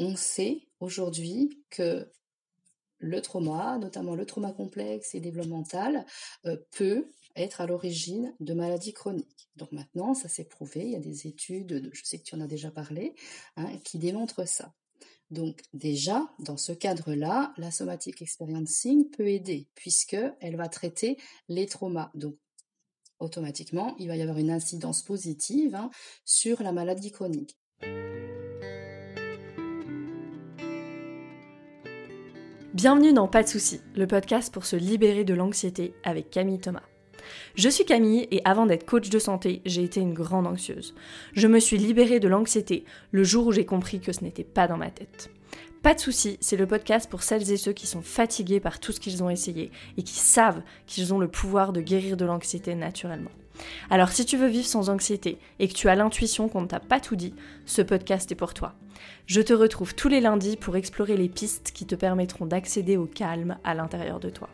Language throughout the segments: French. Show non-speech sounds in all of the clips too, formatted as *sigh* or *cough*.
on sait aujourd'hui que le trauma, notamment le trauma complexe et développemental, peut être à l'origine de maladies chroniques. Donc maintenant, ça s'est prouvé, il y a des études, je sais que tu en as déjà parlé, hein, qui démontrent ça. Donc déjà, dans ce cadre-là, la somatic experiencing peut aider puisqu'elle va traiter les traumas. Donc automatiquement, il va y avoir une incidence positive hein, sur la maladie chronique. Bienvenue dans Pas de soucis, le podcast pour se libérer de l'anxiété avec Camille Thomas. Je suis Camille et avant d'être coach de santé, j'ai été une grande anxieuse. Je me suis libérée de l'anxiété le jour où j'ai compris que ce n'était pas dans ma tête. Pas de soucis, c'est le podcast pour celles et ceux qui sont fatigués par tout ce qu'ils ont essayé et qui savent qu'ils ont le pouvoir de guérir de l'anxiété naturellement. Alors si tu veux vivre sans anxiété et que tu as l'intuition qu'on ne t'a pas tout dit, ce podcast est pour toi. Je te retrouve tous les lundis pour explorer les pistes qui te permettront d'accéder au calme à l'intérieur de toi.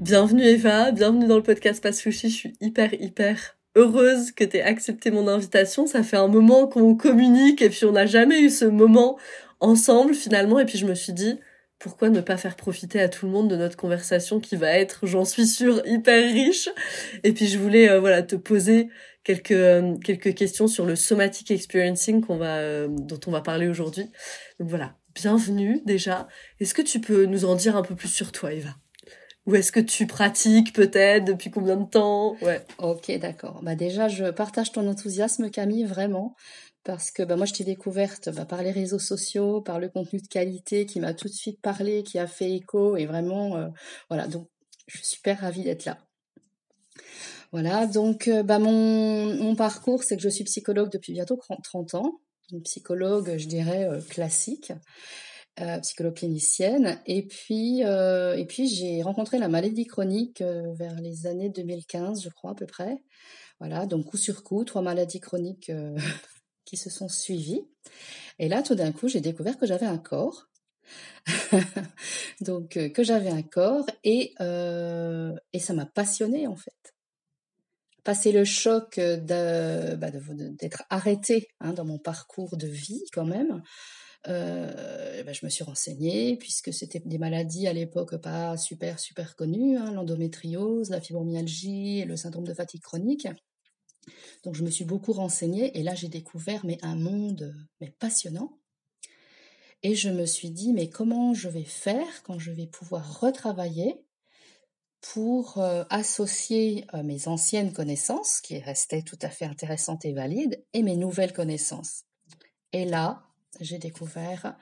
Bienvenue Eva, bienvenue dans le podcast Pas Sushi. Je suis hyper hyper heureuse que tu aies accepté mon invitation. Ça fait un moment qu'on communique et puis on n'a jamais eu ce moment ensemble finalement. Et puis je me suis dit, pourquoi ne pas faire profiter à tout le monde de notre conversation qui va être, j'en suis sûre, hyper riche. Et puis je voulais euh, voilà te poser quelques euh, quelques questions sur le somatic experiencing qu'on va euh, dont on va parler aujourd'hui. Donc voilà, bienvenue déjà. Est-ce que tu peux nous en dire un peu plus sur toi, Eva? Ou est-ce que tu pratiques peut-être Depuis combien de temps? Ouais. Ok, d'accord. Bah déjà, je partage ton enthousiasme, Camille, vraiment. Parce que bah, moi, je t'ai découverte bah, par les réseaux sociaux, par le contenu de qualité qui m'a tout de suite parlé, qui a fait écho. Et vraiment, euh, voilà. Donc, je suis super ravie d'être là. Voilà, donc euh, bah, mon, mon parcours, c'est que je suis psychologue depuis bientôt 30 ans. Une psychologue, je dirais, euh, classique. Psychologue clinicienne. Et puis, j'ai rencontré la maladie chronique vers les années 2015, je crois à peu près. Voilà, donc coup sur coup, trois maladies chroniques *laughs* qui se sont suivies. Et là, tout d'un coup, j'ai découvert que j'avais un corps. *laughs* donc que j'avais un corps et et ça m'a passionné en fait. Passer le choc bah, d'être arrêté hein, dans mon parcours de vie quand même, euh, ben, je me suis renseignée puisque c'était des maladies à l'époque pas super super connues, hein, l'endométriose, la fibromyalgie et le syndrome de fatigue chronique. Donc je me suis beaucoup renseignée et là j'ai découvert mais un monde mais passionnant. Et je me suis dit mais comment je vais faire quand je vais pouvoir retravailler pour euh, associer euh, mes anciennes connaissances qui restaient tout à fait intéressantes et valides et mes nouvelles connaissances? Et là, j'ai découvert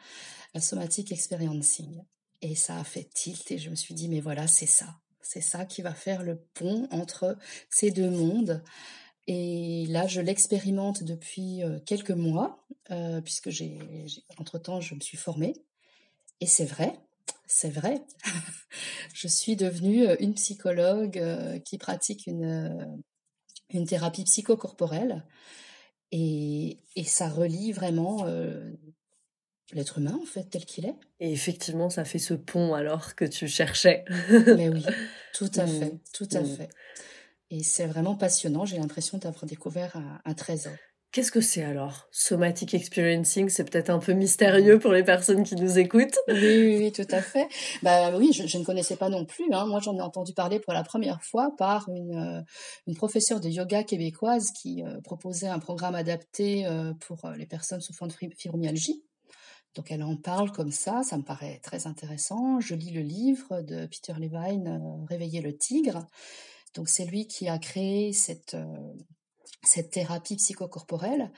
la somatic experiencing. Et ça a fait tilt et je me suis dit, mais voilà, c'est ça. C'est ça qui va faire le pont entre ces deux mondes. Et là, je l'expérimente depuis euh, quelques mois, euh, puisque j'ai, entre-temps, je me suis formée. Et c'est vrai, c'est vrai. *laughs* je suis devenue euh, une psychologue qui pratique une, une thérapie psychocorporelle et, et ça relie vraiment euh, l'être humain, en fait, tel qu'il est. Et effectivement, ça fait ce pont alors que tu cherchais. Mais oui, tout à *laughs* fait, mmh. tout à mmh. fait. Et c'est vraiment passionnant. J'ai l'impression d'avoir découvert un trésor. Qu'est-ce que c'est alors? Somatic experiencing, c'est peut-être un peu mystérieux pour les personnes qui nous écoutent. Oui, oui, tout à fait. Bah oui, je, ne connaissais pas non plus. Hein. Moi, j'en ai entendu parler pour la première fois par une, euh, une professeure de yoga québécoise qui euh, proposait un programme adapté euh, pour les personnes souffrant de fibromyalgie. Donc elle en parle comme ça, ça me paraît très intéressant. Je lis le livre de Peter Levine, Réveiller le tigre. Donc c'est lui qui a créé cette cette thérapie psychocorporelle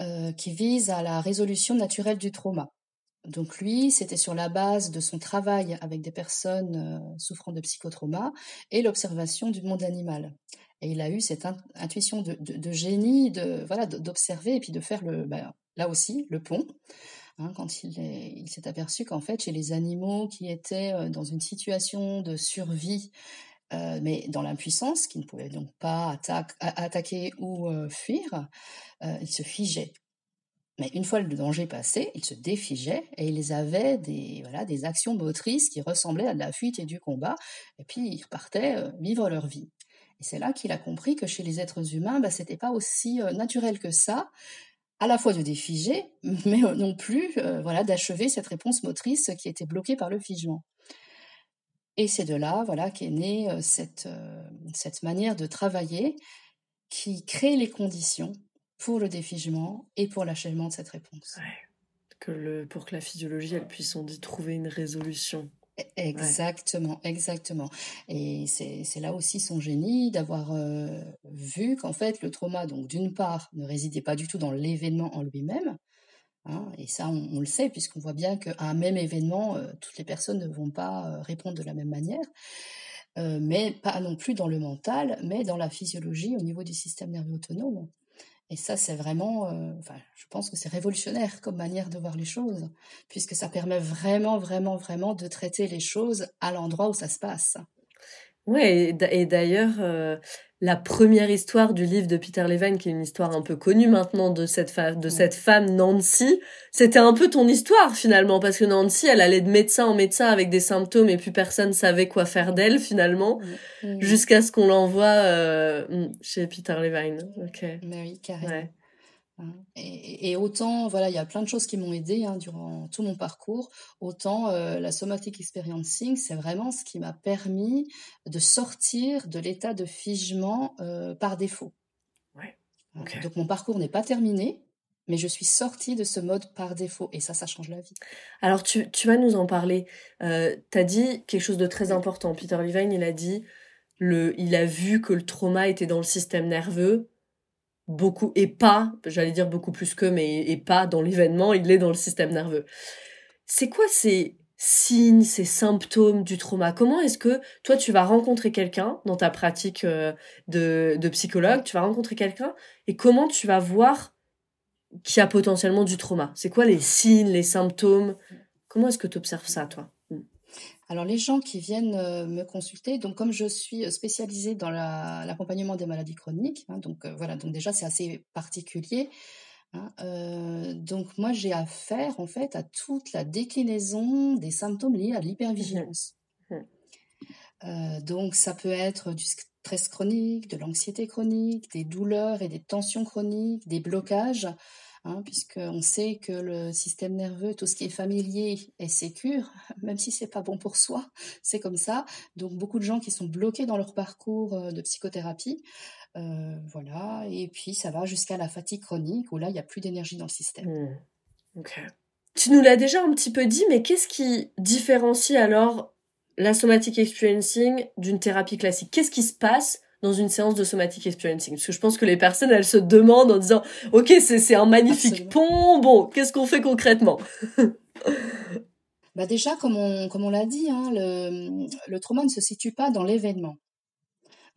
euh, qui vise à la résolution naturelle du trauma. Donc lui, c'était sur la base de son travail avec des personnes euh, souffrant de psychotrauma et l'observation du monde animal. Et il a eu cette intuition de, génie, de voilà, d'observer et puis de faire le, ben, là aussi, le pont. Hein, quand il, s'est aperçu qu'en fait, chez les animaux qui étaient euh, dans une situation de survie euh, mais dans l'impuissance, qui ne pouvait donc pas attaquer ou euh, fuir, euh, ils se figeaient. Mais une fois le danger passé, ils se défigeaient et ils avaient des, voilà, des actions motrices qui ressemblaient à de la fuite et du combat, et puis ils repartaient vivre leur vie. Et c'est là qu'il a compris que chez les êtres humains, bah, c'était pas aussi naturel que ça, à la fois de défiger, *laughs* mais non plus voilà, d'achever cette réponse motrice qui était bloquée par le figement. Et c'est de là voilà, qu'est née cette, cette manière de travailler qui crée les conditions pour le défigement et pour l'achèvement de cette réponse. Que le, pour que la physiologie elle puisse, on dit, trouver une résolution. E, exactement, exactement. Et c'est là aussi son génie d'avoir vu qu'en fait le trauma, donc d'une part, ne résidait pas du tout dans l'événement en lui-même, Hein, et ça, on, le sait, puisqu'on voit bien qu'à un même événement, euh, toutes les personnes ne vont pas euh, répondre de la même manière, euh, mais pas non plus dans le mental, mais dans la physiologie au niveau du système nerveux autonome. Et ça, c'est vraiment, enfin, je pense que c'est révolutionnaire comme manière de voir les choses, puisque ça permet vraiment, vraiment, vraiment de traiter les choses à l'endroit où ça se passe. Ouais, et d'ailleurs, euh, la première histoire du livre de Peter Levine, qui est une histoire un peu connue maintenant de cette, de cette femme Nancy, c'était un peu ton histoire finalement, parce que Nancy, elle allait de médecin en médecin avec des symptômes et puis personne savait quoi faire d'elle finalement, jusqu'à ce qu'on l'envoie euh, chez Peter Levine. Ok. Mais oui, carrément. Hein. Et, autant, voilà, il y a plein de choses qui m'ont aidé hein, durant tout mon parcours, autant euh, la somatic experiencing, c'est vraiment ce qui m'a permis de sortir de l'état de figement euh, par défaut. Ouais. Donc mon parcours n'est pas terminé, mais je suis sortie de ce mode par défaut, et ça, ça change la vie. Alors tu, tu vas nous en parler. Euh, tu as dit quelque chose de très important. Peter Levine, il a dit, le, il a vu que le trauma était dans le système nerveux beaucoup et pas, j'allais dire beaucoup plus que, mais et pas dans l'événement, il est dans le système nerveux. C'est quoi ces signes, ces symptômes du trauma? Comment est-ce que toi tu vas rencontrer quelqu'un dans ta pratique euh, de, de psychologue, tu vas rencontrer quelqu'un et comment tu vas voir qu'il y a potentiellement du trauma? C'est quoi les signes, les symptômes? Comment est-ce que tu observes ça toi? Alors les gens qui viennent euh, me consulter, donc comme je suis euh, spécialisée dans l'accompagnement des maladies chroniques, hein, donc euh, voilà, donc déjà c'est assez particulier. Hein, donc moi j'ai affaire en fait à toute la déclinaison des symptômes liés à l'hypervigilance. Mmh. donc ça peut être du stress chronique, de l'anxiété chronique, des douleurs et des tensions chroniques, des blocages hein, puisqu'on sait que le système nerveux, tout ce qui est familier est sécure, *laughs* même si c'est pas bon pour soi, *laughs* c'est comme ça. Donc beaucoup de gens qui sont bloqués dans leur parcours euh, de psychothérapie, euh, voilà, et puis ça va jusqu'à la fatigue chronique où là il n'y a plus d'énergie dans le système. Mmh. Tu nous l'as déjà un petit peu dit, mais qu'est-ce qui différencie alors la somatic experiencing d'une thérapie classique? Qu'est-ce qui se passe dans une séance de somatic experiencing Parce que je pense que les personnes, elles se demandent en disant, ok, c'est un magnifique pont, bon, qu'est-ce qu'on fait concrètement? *laughs* Bah Déjà, comme on, comme on l'a dit, hein, le, le trauma ne se situe pas dans l'événement.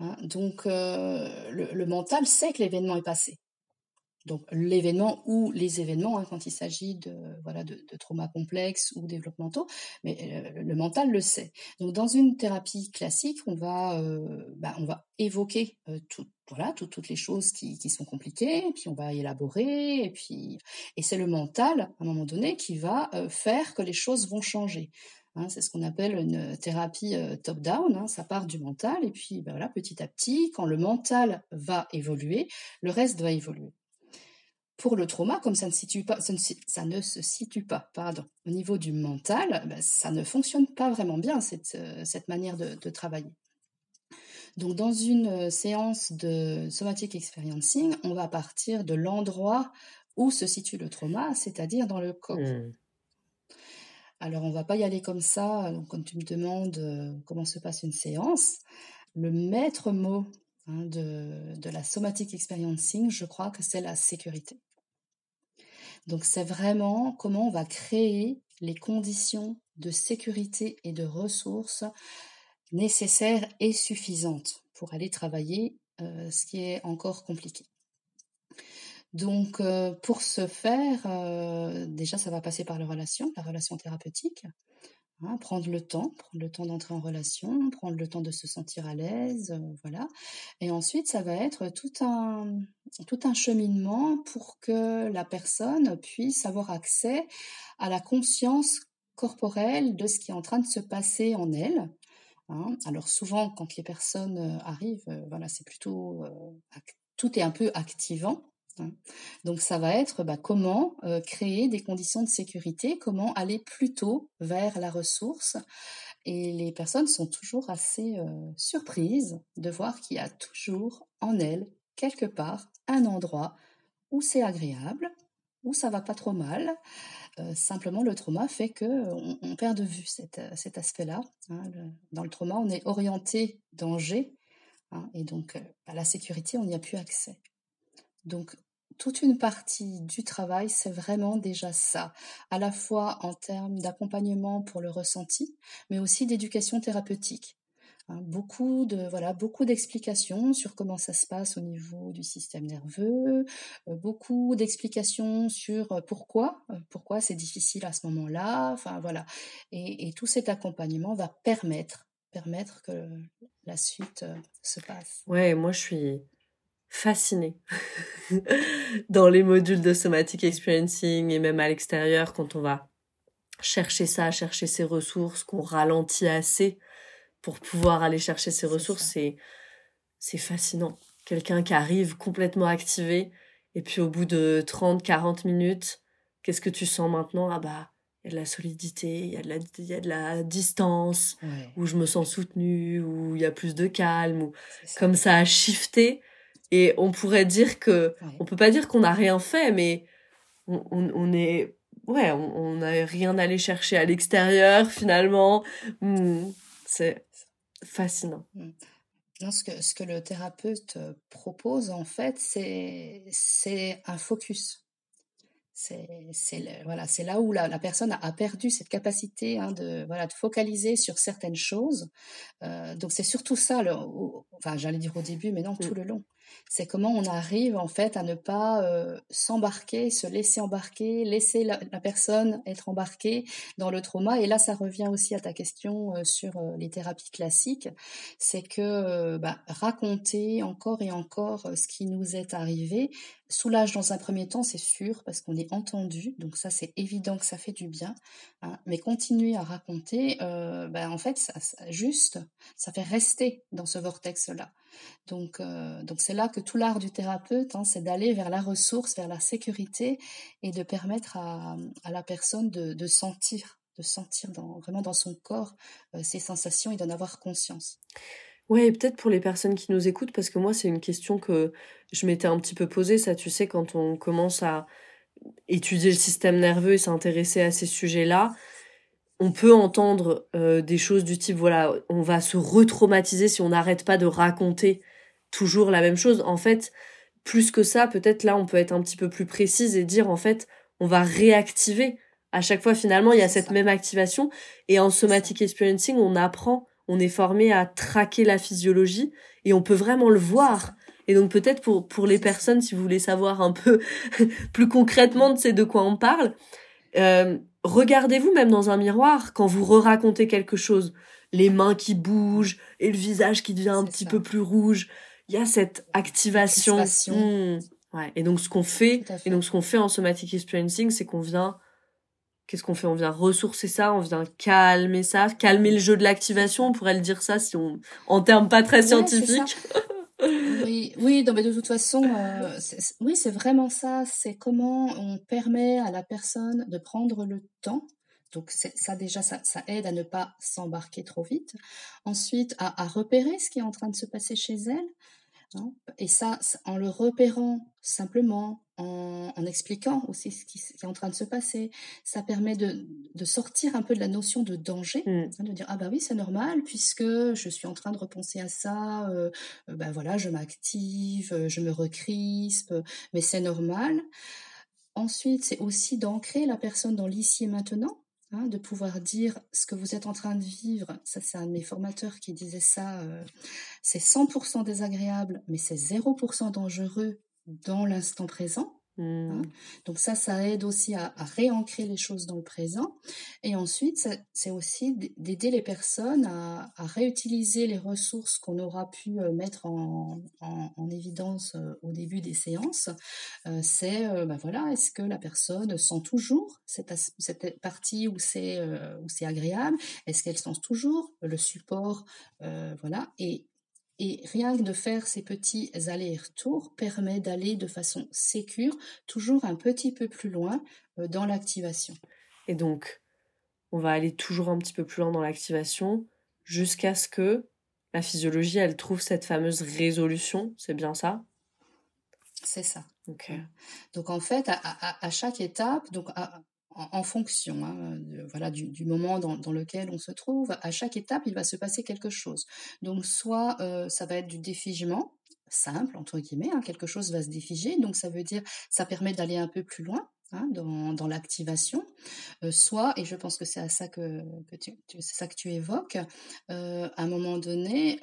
Hein. donc, euh, le, le, mental sait que l'événement est passé donc l'événement ou les événements hein, quand il s'agit de voilà de, de traumas complexes ou développementaux, mais euh, le mental le sait. Donc dans une thérapie classique, on va euh, bah, on va évoquer euh, tout, voilà toutes les choses qui, qui sont compliquées, puis on va élaborer et puis et c'est le mental à un moment donné qui va faire que les choses vont changer. Hein, c'est ce qu'on appelle une thérapie top-down, hein, ça part du mental, et puis bah, voilà, petit à petit, quand le mental va évoluer, le reste va évoluer pour le trauma, comme ça ne, situe pas, ça, ne, se situe pas pardon, au niveau du mental, ben, ça ne fonctionne pas vraiment bien, cette, euh, cette manière de, travailler. Donc, dans une euh, séance de somatic experiencing, on va partir de l'endroit où se situe le trauma, c'est-à-dire dans le corps. Mmh. Alors, on va pas y aller comme ça. Donc, quand tu me demandes euh, comment se passe une séance, le maître mot hein, de, de la somatic experiencing, je crois que c'est la sécurité. Donc c'est vraiment comment on va créer les conditions de sécurité et de ressources nécessaires et suffisantes pour aller travailler euh, ce qui est encore compliqué. Donc euh, pour ce faire, euh, déjà ça va passer par la relation, la relation thérapeutique. Hein, prendre le temps, prendre le temps d'entrer en relation, prendre le temps de se sentir à l'aise, euh, voilà. Et ensuite, ça va être tout un, tout un cheminement pour que la personne puisse avoir accès à la conscience corporelle de ce qui est en train de se passer en elle. Hein. Alors souvent, quand les personnes euh, arrivent, euh, voilà, c'est plutôt tout est un peu activant. Donc ça va être bah, comment euh, créer des conditions de sécurité, comment aller plus tôt vers la ressource. Et les personnes sont toujours assez euh, surprises de voir qu'il y a toujours en elles, quelque part, un endroit où c'est agréable, où ça va pas trop mal. Euh, simplement, le trauma fait que on, perd de vue cet aspect-là. Hein. dans le trauma, on est orienté danger, hein, et donc à la sécurité, on n'y a plus accès. Donc, toute une partie du travail, c'est vraiment déjà ça, à la fois en termes d'accompagnement pour le ressenti, mais aussi d'éducation thérapeutique. Hein, beaucoup de voilà, beaucoup d'explications sur comment ça se passe au niveau du système nerveux, euh, beaucoup d'explications sur euh, pourquoi, euh, pourquoi c'est difficile à ce moment-là. Enfin voilà, et, tout cet accompagnement va permettre permettre que la suite se passe. Ouais, moi je suis fascinée. *laughs* Dans les modules de somatic experiencing et même à l'extérieur quand on va chercher ça, chercher ses ressources, qu'on ralentit assez pour pouvoir aller chercher ses ressources, c'est c'est fascinant. Quelqu'un qui arrive complètement activé et puis au bout de 30 40 minutes, qu'est-ce que tu sens maintenant? Ah bah il y a de la solidité, il y a de la, y a de la distance, où je me sens soutenue, où il y a plus de calme, ou comme ça a shifté et on pourrait dire que, on peut pas dire qu'on n'a rien fait, mais on, on, est, ouais, on n'a rien allé chercher à l'extérieur finalement. Hmm, c'est fascinant. Hmm. Non, ce que, ce que le thérapeute euh, propose, en fait, c'est, un focus. C'est voilà, là où la, la, personne a, perdu cette capacité hein, de voilà de focaliser sur certaines choses. Euh, donc c'est surtout ça, le, enfin j'allais dire au début, mais non tout mm. le long. C'est comment on arrive en fait à ne pas euh, s'embarquer, se laisser embarquer, laisser la, personne être embarquée dans le trauma. Et là, ça revient aussi à ta question euh, sur euh, les thérapies classiques. C'est que bah, raconter encore et encore ce qui nous est arrivé soulage dans un premier temps, c'est sûr, parce qu'on est entendu. Donc ça, c'est évident que ça fait du bien. Hein. Mais continuer à raconter, bah, en fait, ça, juste, ça fait rester dans ce vortex-là. Donc, euh, donc c'est là que tout l'art du thérapeute, hein, c'est d'aller vers la ressource, vers la sécurité et de permettre à, à la personne de, sentir, de sentir vraiment dans son corps euh, ses sensations et d'en avoir conscience. Ouais, peut-être pour les personnes qui nous écoutent, parce que moi, c'est une question que je m'étais un petit peu posée, ça, tu sais, quand on commence à étudier le système nerveux et s'intéresser à ces sujets-là, on peut entendre euh, des choses du type voilà on va se retraumatiser si on n'arrête pas de raconter toujours la même chose. En fait plus que ça peut-être là on peut être un petit peu plus précise et dire en fait on va réactiver. À chaque fois finalement il y a cette même activation. Et en somatic experiencing on apprend on est formé à traquer la physiologie et on peut vraiment le voir. et donc peut-être pour pour les personnes si vous voulez savoir un peu *laughs* plus concrètement de de quoi on parle euh, regardez-vous même dans un miroir quand vous re-racontez quelque chose. Les mains qui bougent et le visage qui devient un petit peu plus rouge. Il y a cette activation. Hmm. Ouais. Et donc ce qu'on fait, et donc ce qu'on fait en somatic experiencing, c'est qu'on vient Qu'est-ce qu'on fait? On vient ressourcer ça, on vient calmer ça, calmer le jeu de l'activation, on pourrait le dire ça si on en termes pas très scientifiques. Oui, oui, mais de toute façon, euh, oui, c'est vraiment ça. C'est comment on permet à la personne de prendre le temps. Donc ça déjà, ça, ça, aide à ne pas s'embarquer trop vite. Ensuite, à repérer ce qui est en train de se passer chez elle. Et ça, en le repérant simplement, en, en, expliquant aussi ce qui, est en train de se passer, ça permet de, de sortir un peu de la notion de danger, mmh. hein, de dire ah bah oui c'est normal puisque je suis en train de repenser à ça, euh, ben voilà je m'active, euh, je me recrispe, mais c'est normal. Ensuite, c'est aussi d'ancrer la personne dans l'ici et maintenant, Hein, de pouvoir dire ce que vous êtes en train de vivre. Ça, c'est un de mes formateurs qui disait ça. Euh, c'est 100% désagréable, mais c'est 0% dangereux dans l'instant présent. Hein. Mmh. Donc ça, ça aide aussi à, réancrer les choses dans le présent. Et ensuite, c'est aussi d'aider les personnes à, réutiliser les ressources qu'on aura pu euh, mettre en, évidence euh, au début des séances. Euh, c'est, ben voilà, est-ce que la personne sent toujours cette, cette partie où c'est où c'est agréable? Est-ce qu'elle sent toujours le support? Voilà. Et Et rien que de faire ces petits allers-retours permet d'aller de façon sécure, toujours un petit peu plus loin euh, dans l'activation. Et donc, on va aller toujours un petit peu plus loin dans l'activation jusqu'à ce que la physiologie, elle trouve cette fameuse résolution. C'est bien ça? C'est ça. Donc en fait, à, chaque étape, donc en, fonction hein, voilà, du, moment dans, lequel on se trouve, à chaque étape, il va se passer quelque chose. Donc soit euh, ça va être du défigement, simple, entre guillemets, hein, quelque chose va se défiger, donc ça veut dire ça permet d'aller un peu plus loin. Hein, dans, l'activation, euh, soit, et je pense que c'est à ça que, tu, ça que tu évoques, euh, à un moment donné,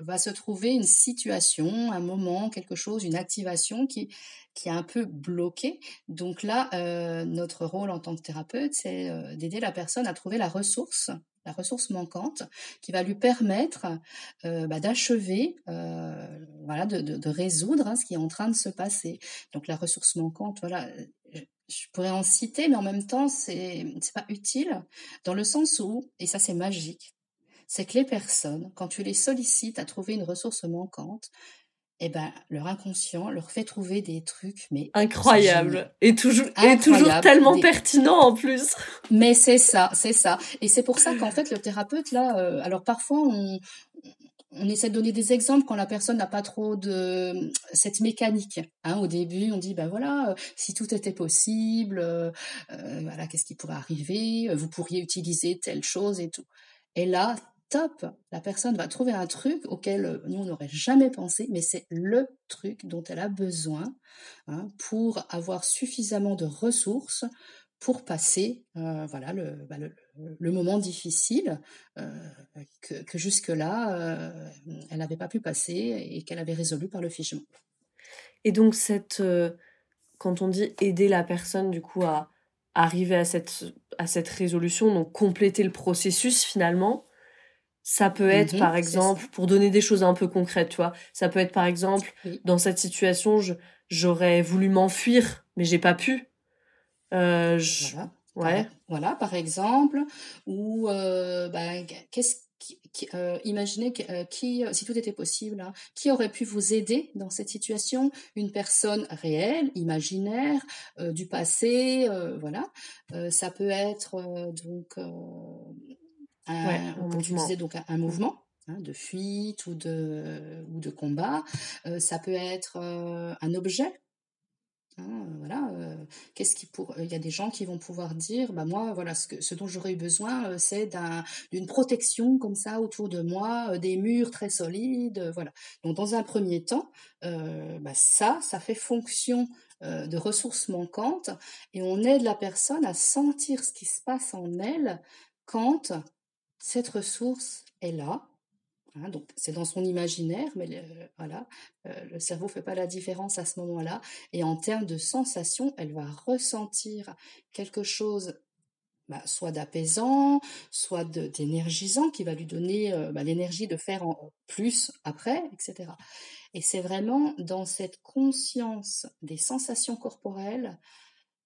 va se trouver une situation, un moment, quelque chose, une activation qui, qui est un peu bloquée. Donc là, euh, notre rôle en tant que thérapeute, c'est euh, d'aider la personne à trouver la ressource la ressource manquante qui va lui permettre euh, bah, d'achever, voilà, de, de, résoudre hein, ce qui est en train de se passer. Donc la ressource manquante, voilà, je pourrais en citer, mais en même temps, c'est c'est pas utile dans le sens où, et ça c'est magique, c'est que les personnes, quand tu les sollicites à trouver une ressource manquante, eh ben, leur inconscient leur fait trouver des trucs, mais incroyables et toujours et toujours tellement pertinent en plus. *laughs* Mais c'est ça, c'est ça, et c'est pour ça qu'en fait le thérapeute là, euh, alors parfois on on essaie de donner des exemples quand la personne n'a pas trop de cette mécanique. Hein, au début, on dit ben voilà, euh, si tout était possible, euh, voilà, qu'est-ce qui pourrait arriver? Vous pourriez utiliser telle chose et tout. Et là, top, la personne va trouver un truc auquel euh, nous, n'aurait jamais pensé, mais c'est le truc dont elle a besoin hein, pour avoir suffisamment de ressources pour passer euh, voilà le, bah, le, moment difficile euh, que, jusque-là, elle n'avait pas pu passer et qu'elle avait résolu par le figement. Et donc, cette, quand on dit aider la personne, du coup, à arriver à cette, à cette résolution, donc compléter le processus finalement, ça peut être, mmh par exemple, pour donner des choses un peu concrètes, tu vois. Ça peut être, par exemple, dans cette situation, j'aurais voulu m'enfuir, mais j'ai pas pu. Euh, voilà. Ouais. Voilà, par exemple. Ou, euh, bah, qu'est-ce qui, euh, imaginez euh, qui, si tout était possible, hein, qui aurait pu vous aider dans cette situation? Une personne réelle, imaginaire, du passé, voilà. ça peut être donc un, on peut utiliser donc un, mouvement hein, de fuite ou de, ou de combat. Euh, ça peut être euh, un objet. Hein, voilà, euh, qu'est-ce qui pour il y a des gens qui vont pouvoir dire bah moi voilà ce que ce dont j'aurais eu besoin c'est d'un d'une protection comme ça autour de moi des murs très solides voilà donc dans un premier temps bah ça ça fait fonction de ressources manquantes et on aide la personne à sentir ce qui se passe en elle quand cette ressource est là. Hein, donc c'est dans son imaginaire, mais le, voilà, euh, le cerveau fait pas la différence à ce moment-là. Et en termes de sensation, elle va ressentir quelque chose, bah, soit d'apaisant, soit d'énergisant, qui va lui donner euh, bah, l'énergie de faire en plus après, etc. Et c'est vraiment dans cette conscience des sensations corporelles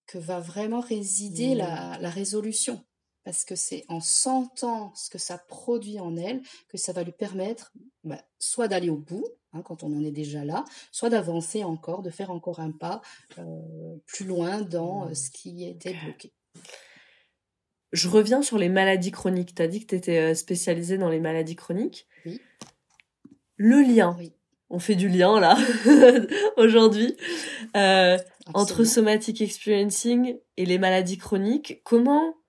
que va vraiment résider la, mmh. la résolution parce que c'est en sentant ce que ça produit en elle que ça va lui permettre bah, soit d'aller au bout, hein, quand on en est déjà là, soit d'avancer encore, de faire encore un pas euh, plus loin dans euh, ce qui est débloqué. Je reviens sur les maladies chroniques. Tu as dit que tu étais euh, spécialisée dans les maladies chroniques. Oui. Le lien. Oui. On fait du lien là *laughs* aujourd'hui entre somatic experiencing et les maladies chroniques. Comment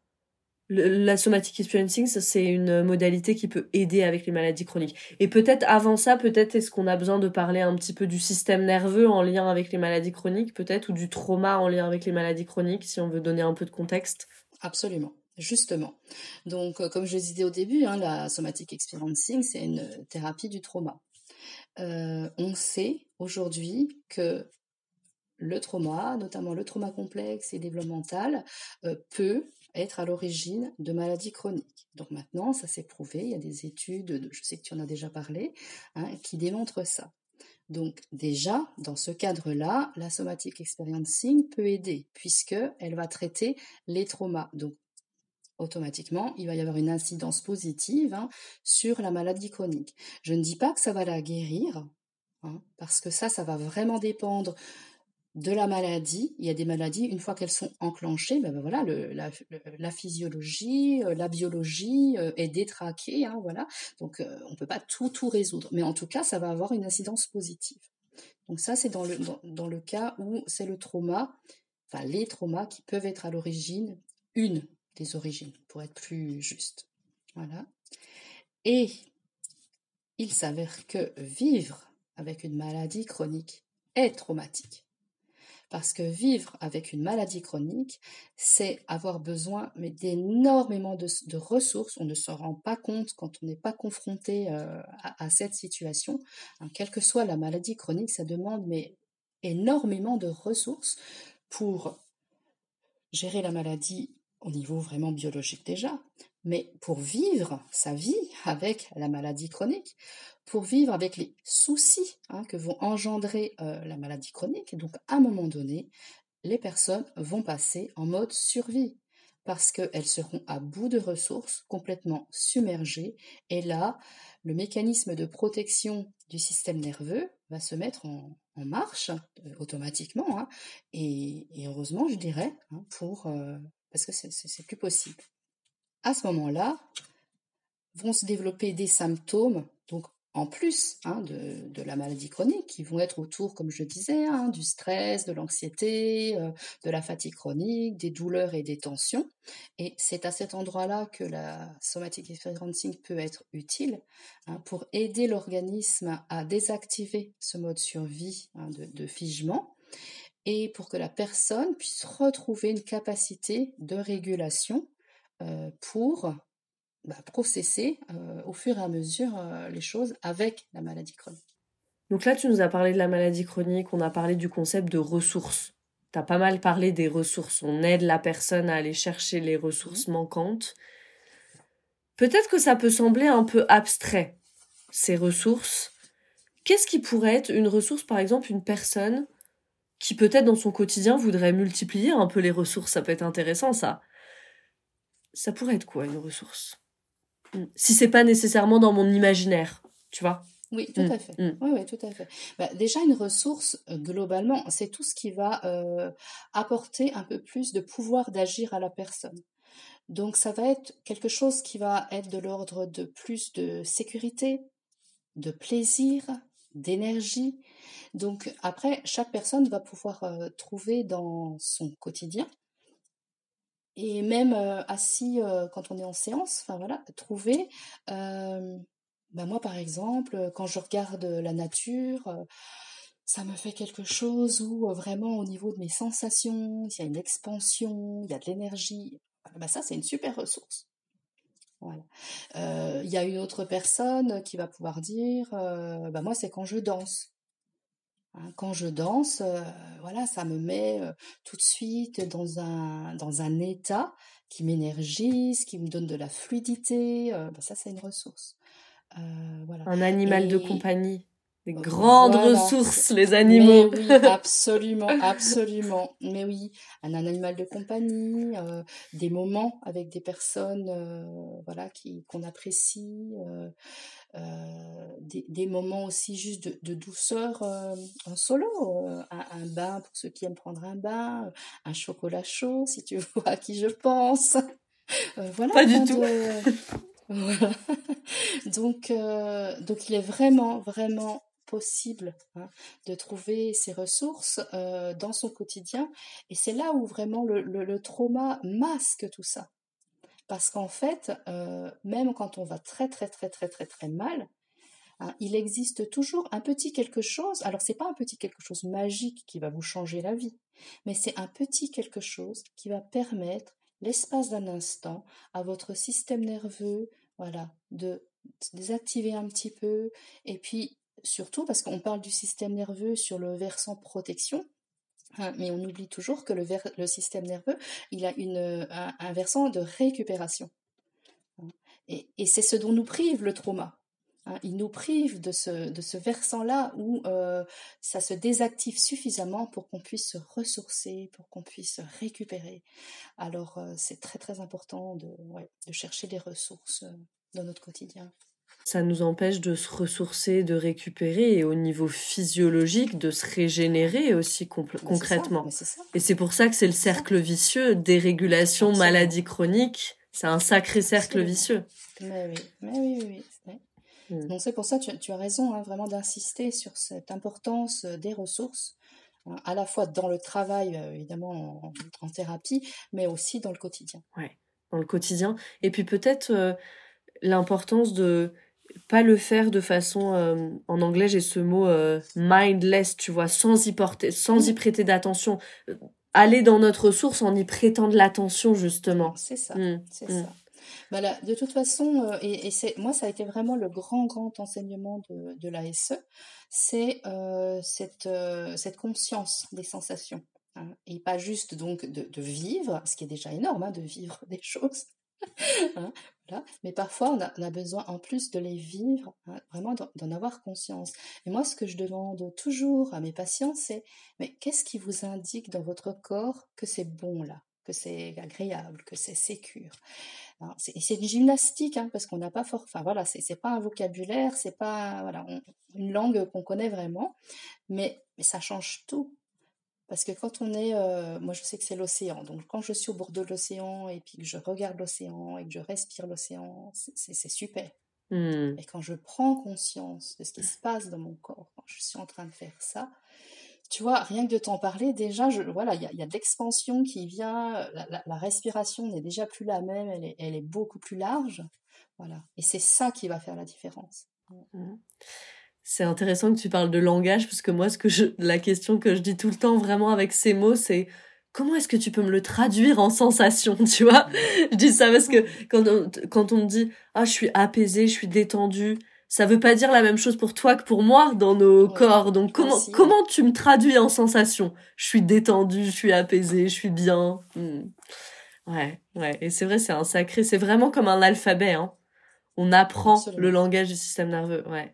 la somatic experiencing, c'est une modalité qui peut aider avec les maladies chroniques. Et peut-être avant ça, peut-être est-ce qu'on a besoin de parler un petit peu du système nerveux en lien avec les maladies chroniques, peut-être, ou du trauma en lien avec les maladies chroniques, si on veut donner un peu de contexte? Absolument. Justement. Donc, euh, comme je le disais au début, hein, la somatic experiencing, c'est une thérapie du trauma. Euh, on sait aujourd'hui que le trauma, notamment le trauma complexe et développemental, euh, peut être à l'origine de maladies chroniques. Donc maintenant, ça s'est prouvé, il y a des études, je sais que tu en as déjà parlé, hein, qui démontrent ça. Donc déjà, dans ce cadre-là, la somatic experiencing peut aider, puisqu'elle va traiter les traumas. Donc automatiquement, il va y avoir une incidence positive hein, sur la maladie chronique. Je ne dis pas que ça va la guérir, hein, parce que ça, ça va vraiment dépendre de la maladie. Il y a des maladies, une fois qu'elles sont enclenchées, ben, ben voilà, la, physiologie, euh, la biologie euh, est détraquée, hein, voilà. Donc euh, on ne peut pas tout tout résoudre, mais en tout cas, ça va avoir une incidence positive. Donc ça, c'est dans le, dans, le cas où c'est le trauma, enfin les traumas qui peuvent être à l'origine, une des origines, pour être plus juste. Voilà. Et il s'avère que vivre avec une maladie chronique est traumatique. Parce que vivre avec une maladie chronique, c'est avoir besoin mais d'énormément de, ressources. On ne se rend pas compte quand on n'est pas confronté euh, à, cette situation. Quelle que soit la maladie chronique, ça demande mais énormément de ressources pour gérer la maladie au niveau vraiment biologique déjà, mais pour vivre sa vie avec la maladie chronique, pour vivre avec les soucis hein, que vont engendrer euh, la maladie chronique. Donc, à un moment donné, les personnes vont passer en mode survie parce qu'elles seront à bout de ressources, complètement submergées. Et là, le mécanisme de protection du système nerveux va se mettre en, marche euh, automatiquement. Hein. et, heureusement, je dirais, hein, pour, euh, parce que c'est plus possible. À ce moment-là, vont se développer des symptômes, donc en plus hein, de, la maladie chronique, qui vont être autour, comme je disais, hein, du stress, de l'anxiété, euh, de la fatigue chronique, des douleurs et des tensions. Et c'est à cet endroit-là que la somatic experiencing peut être utile hein, pour aider l'organisme à désactiver ce mode survie de, figement et pour que la personne puisse retrouver une capacité de régulation pour bah, processer euh, au fur et à mesure euh, les choses avec la maladie chronique. Donc là, tu nous as parlé de la maladie chronique, on a parlé du concept de ressources. Tu as pas mal parlé des ressources. On aide la personne à aller chercher les ressources mmh. manquantes. Peut-être que ça peut sembler un peu abstrait, ces ressources. Qu'est-ce qui pourrait être une ressource, par exemple, une personne qui peut-être dans son quotidien voudrait multiplier un peu les ressources? Ça peut être intéressant, ça. Ça pourrait être quoi, une ressource? Mm. Si c'est pas nécessairement dans mon imaginaire, tu vois? Oui, tout mm. à fait. Mm. Oui, oui, tout à fait. Bah, déjà, une ressource, euh, globalement, c'est tout ce qui va euh, apporter un peu plus de pouvoir d'agir à la personne. Donc, ça va être quelque chose qui va être de l'ordre de plus de sécurité, de plaisir, d'énergie. Donc, après, chaque personne va pouvoir euh, trouver dans son quotidien et même assis quand on est en séance, enfin voilà, trouver. ben moi, par exemple, quand je regarde la nature, ça me fait quelque chose où vraiment au niveau de mes sensations, il y a une expansion, il y a de l'énergie. Ben ça, c'est une super ressource. Voilà. Il y a une autre personne qui va pouvoir dire, ben moi, c'est quand je danse. Hein, quand je danse, euh, voilà, ça me met euh, tout de suite dans un, dans un état qui m'énergise, qui me donne de la fluidité. Euh, bah, ça, c'est une ressource. voilà. Un animal de compagnie. Des grandes ressources, les animaux. oui, *laughs* absolument, absolument. Mais oui, un, animal de compagnie, des moments avec des personnes, voilà, qui qu'on apprécie, euh, des, moments aussi juste de, douceur euh, en solo, euh, un, bain pour ceux qui aiment prendre un bain, un chocolat chaud si tu *laughs* vois à qui je pense. voilà. Pas du tout. *laughs* donc, donc il est vraiment, vraiment possible hein, de trouver ces ressources dans son quotidien. Et c'est là où vraiment le trauma masque tout ça. Parce qu'en fait, euh, même quand on va très très très très très très mal, hein, il existe toujours un petit quelque chose. Alors c'est pas un petit quelque chose magique qui va vous changer la vie, mais c'est un petit quelque chose qui va permettre, l'espace d'un instant, à votre système nerveux, voilà, de désactiver un petit peu, et puis surtout parce qu'on parle du système nerveux sur le versant protection, Hein, mais on oublie toujours que le, système nerveux, il a une, un, versant de récupération. Et, c'est ce dont nous prive le trauma. Hein, il nous prive de ce, de ce versant-là où euh, ça se désactive suffisamment pour qu'on puisse se ressourcer, pour qu'on puisse se récupérer. Alors euh, c'est très très important de, de chercher des ressources euh, dans notre quotidien. Ça nous empêche de se ressourcer, de récupérer et au niveau physiologique de se régénérer aussi concrètement. Et c'est pour ça que c'est le cercle vicieux, dérégulation, maladie chronique. C'est un sacré cercle vicieux. Mais oui, mais oui, oui. oui. Mm. Donc c'est pour ça que tu, as raison hein, vraiment d'insister sur cette importance euh, des ressources, hein, à la fois dans le travail, euh, évidemment en, thérapie, mais aussi dans le quotidien. Ouais, dans le quotidien. Et puis peut-être euh, l'importance de pas le faire de façon en anglais j'ai ce mot mindless tu vois sans y porter sans y prêter d'attention aller dans notre ressource en y prêtant de l'attention justement c'est ça mm. c'est mm. ça bah de toute façon, euh, et, c'est moi, ça a été vraiment le grand, grand enseignement de, de l'ASE, c'est euh, cette, euh, cette conscience des sensations. Hein, et pas juste donc de, de, vivre, ce qui est déjà énorme, hein, de vivre *laughs* des choses. hein, Mais parfois, on a, a, besoin en plus de les vivre, hein, vraiment d'en avoir conscience. Et moi, ce que je demande toujours à mes patients, c'est mais qu'est-ce qui vous indique dans votre corps que c'est bon là que c'est agréable, que c'est sécure? C'est une gymnastique, hein, parce qu'on n'a pas fort. Enfin voilà, c'est pas un vocabulaire, c'est pas une langue qu'on connaît vraiment, mais ça change tout. Parce que quand on est, euh, moi je sais que c'est l'océan, donc quand je suis au bord de l'océan et puis que je regarde l'océan et que je respire l'océan, c'est super. Mmh. Et quand je prends conscience de ce qui se passe dans mon corps, quand je suis en train de faire ça, tu vois, rien que de t'en parler, déjà, je, voilà, il y a, de l'expansion qui vient, la, respiration n'est déjà plus la même, elle est, elle est beaucoup plus large, voilà. Et c'est ça qui va faire la différence. Mmh. C'est intéressant que tu parles de langage, parce que moi, ce que je, la question que je dis tout le temps vraiment avec ces mots, c'est comment est-ce que tu peux me le traduire en sensation, *laughs* tu vois? Je dis ça parce que quand on, quand on me dit ah je suis apaisée, je suis détendue, ça veut pas dire la même chose pour toi que pour moi dans nos corps. Donc comment comment tu me traduis en sensation? Je suis détendue, je suis apaisée, je suis bien. Hmm. Ouais, ouais. Et c'est vrai, c'est un sacré. C'est vraiment comme un alphabet. Hein. On apprend le langage du système nerveux. Ouais.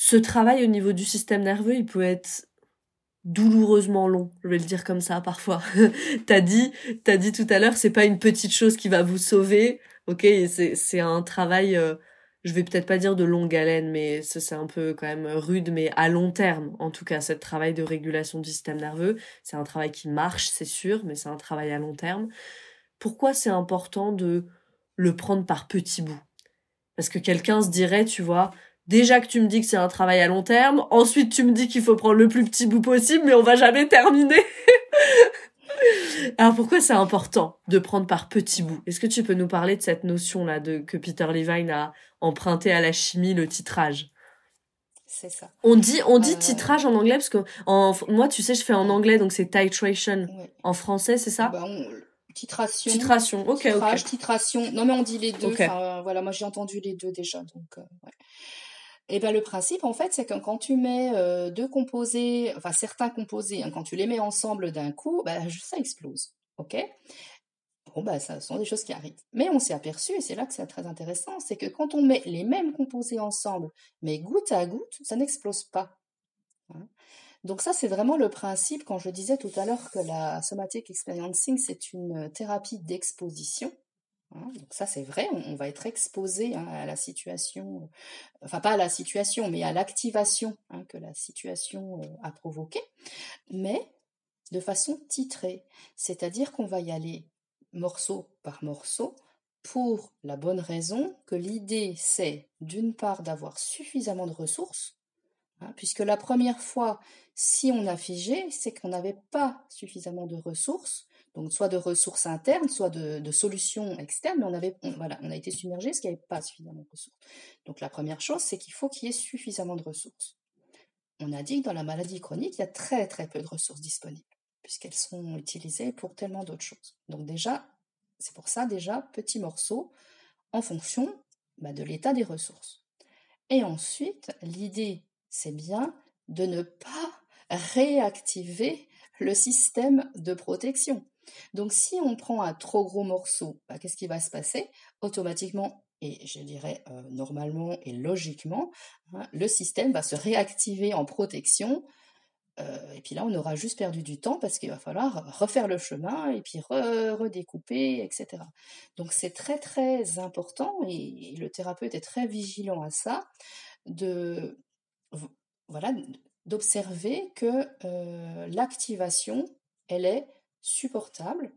Ce travail au niveau du système nerveux, il peut être douloureusement long, je vais le dire comme ça parfois. *laughs* t'as dit, t'as dit tout à l'heure, c'est pas une petite chose qui va vous sauver, ok C'est c'est un travail euh, je vais peut-être pas dire de longue haleine, mais c'est un peu quand même rude, mais à long terme, en tout cas, ce travail de régulation du système nerveux, c'est un travail qui marche, c'est sûr, mais c'est un travail à long terme. Pourquoi c'est important de le prendre par petits bouts? Parce que quelqu'un se dirait, tu vois, déjà que tu me dis que c'est un travail à long terme, ensuite tu me dis qu'il faut prendre le plus petit bout possible, mais on va jamais terminer. *laughs* Alors pourquoi c'est important de prendre par petits bouts? Est-ce que tu peux nous parler de cette notion là de que Peter Levine a emprunté à la chimie le titrage? C'est ça. On dit on dit euh, titrage en anglais parce que en moi tu sais je fais en anglais donc c'est titration. En français c'est ça? Bah, Titration. Titration. Ok titrage, Titration. Non mais on dit les deux. voilà moi j'ai entendu les deux déjà donc. Euh, ouais. Eh ben, le principe, en fait, c'est que quand tu mets euh, deux composés, enfin certains composés, hein, quand tu les mets ensemble d'un coup, ben, ça explose. OK? Bon, ben, ça sont des choses qui arrivent. Mais on s'est aperçu, et c'est là que c'est très intéressant, c'est que quand on met les mêmes composés ensemble, mais goutte à goutte, ça n'explose pas. Hein. Donc ça, c'est vraiment le principe, quand je disais tout à l'heure que la somatic experiencing, c'est une thérapie d'exposition. Hein, donc ça c'est vrai, on, va être exposé hein, à la situation, euh, enfin pas à la situation, mais à l'activation hein, que la situation euh, a provoquée, mais de façon titrée, c'est-à-dire qu'on va y aller morceau par morceau pour la bonne raison que l'idée c'est d'une part d'avoir suffisamment de ressources, puisque la première fois, si on a figé, c'est qu'on n'avait pas suffisamment de ressources donc soit de ressources internes, soit de, solutions externes, mais on avait, on a été submergé parce qu'il n'y avait pas suffisamment de ressources. Donc la première chose, c'est qu'il faut qu'il y ait suffisamment de ressources. On a dit que dans la maladie chronique, il y a très très peu de ressources disponibles, puisqu'elles sont utilisées pour tellement d'autres choses. Donc déjà, c'est pour ça déjà petit morceau en fonction bah, de l'état des ressources. Et ensuite, l'idée, c'est bien de ne pas réactiver le système de protection. Donc si on prend un trop gros morceau, bah, qu'est-ce qui va se passer? Automatiquement, et je dirais normalement et logiquement, hein, le système va se réactiver en protection et puis là, on aura juste perdu du temps parce qu'il va falloir refaire le chemin et puis redécouper, etc. Donc c'est très très important et, le thérapeute est très vigilant à ça, de voilà d'observer que l'activation, elle est supportable,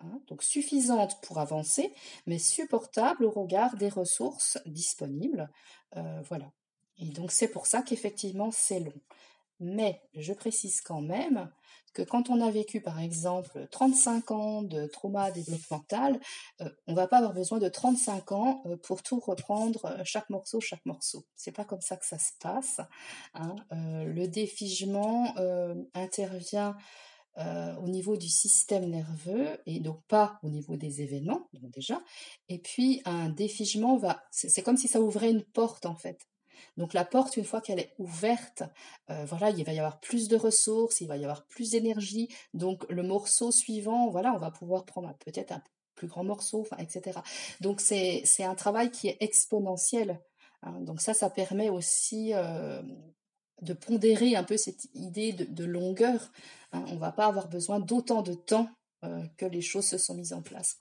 hein, donc suffisante pour avancer, mais supportable au regard des ressources disponibles. Euh, voilà. Et donc c'est pour ça qu'effectivement c'est long. Mais je précise quand même que quand on a vécu par exemple 35 ans de trauma développemental, euh, on ne va pas avoir besoin de 35 ans euh, pour tout reprendre euh, chaque morceau, chaque morceau. C'est pas comme ça que ça se passe. Hein. le défigement intervient au niveau du système nerveux et donc pas au niveau des événements, déjà. Et puis un défigement va, c'est comme si ça ouvrait une porte en fait. Donc la porte, une fois qu'elle est ouverte, euh, voilà, il va y avoir plus de ressources, il va y avoir plus d'énergie. Donc le morceau suivant, voilà, on va pouvoir prendre peut-être un plus grand morceau, etc. Donc c'est un travail qui est exponentiel. Hein. Donc ça, ça permet aussi euh, de pondérer un peu cette idée de, longueur. Hein. On va pas avoir besoin d'autant de temps euh, que les choses se sont mises en place.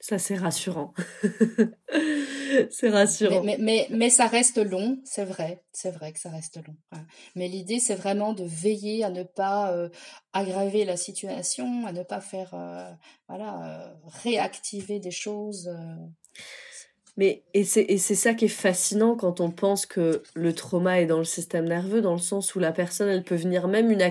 Ça, c'est rassurant. *laughs* c'est rassurant. Mais, mais, mais, ça reste long, c'est vrai. C'est vrai que ça reste long. Hein. Mais l'idée, c'est vraiment de veiller à ne pas euh, aggraver la situation, à ne pas faire, euh, voilà, réactiver des choses. Mais, et c'est, et c'est ça qui est fascinant quand on pense que le trauma est dans le système nerveux, dans le sens où la personne, elle peut venir même une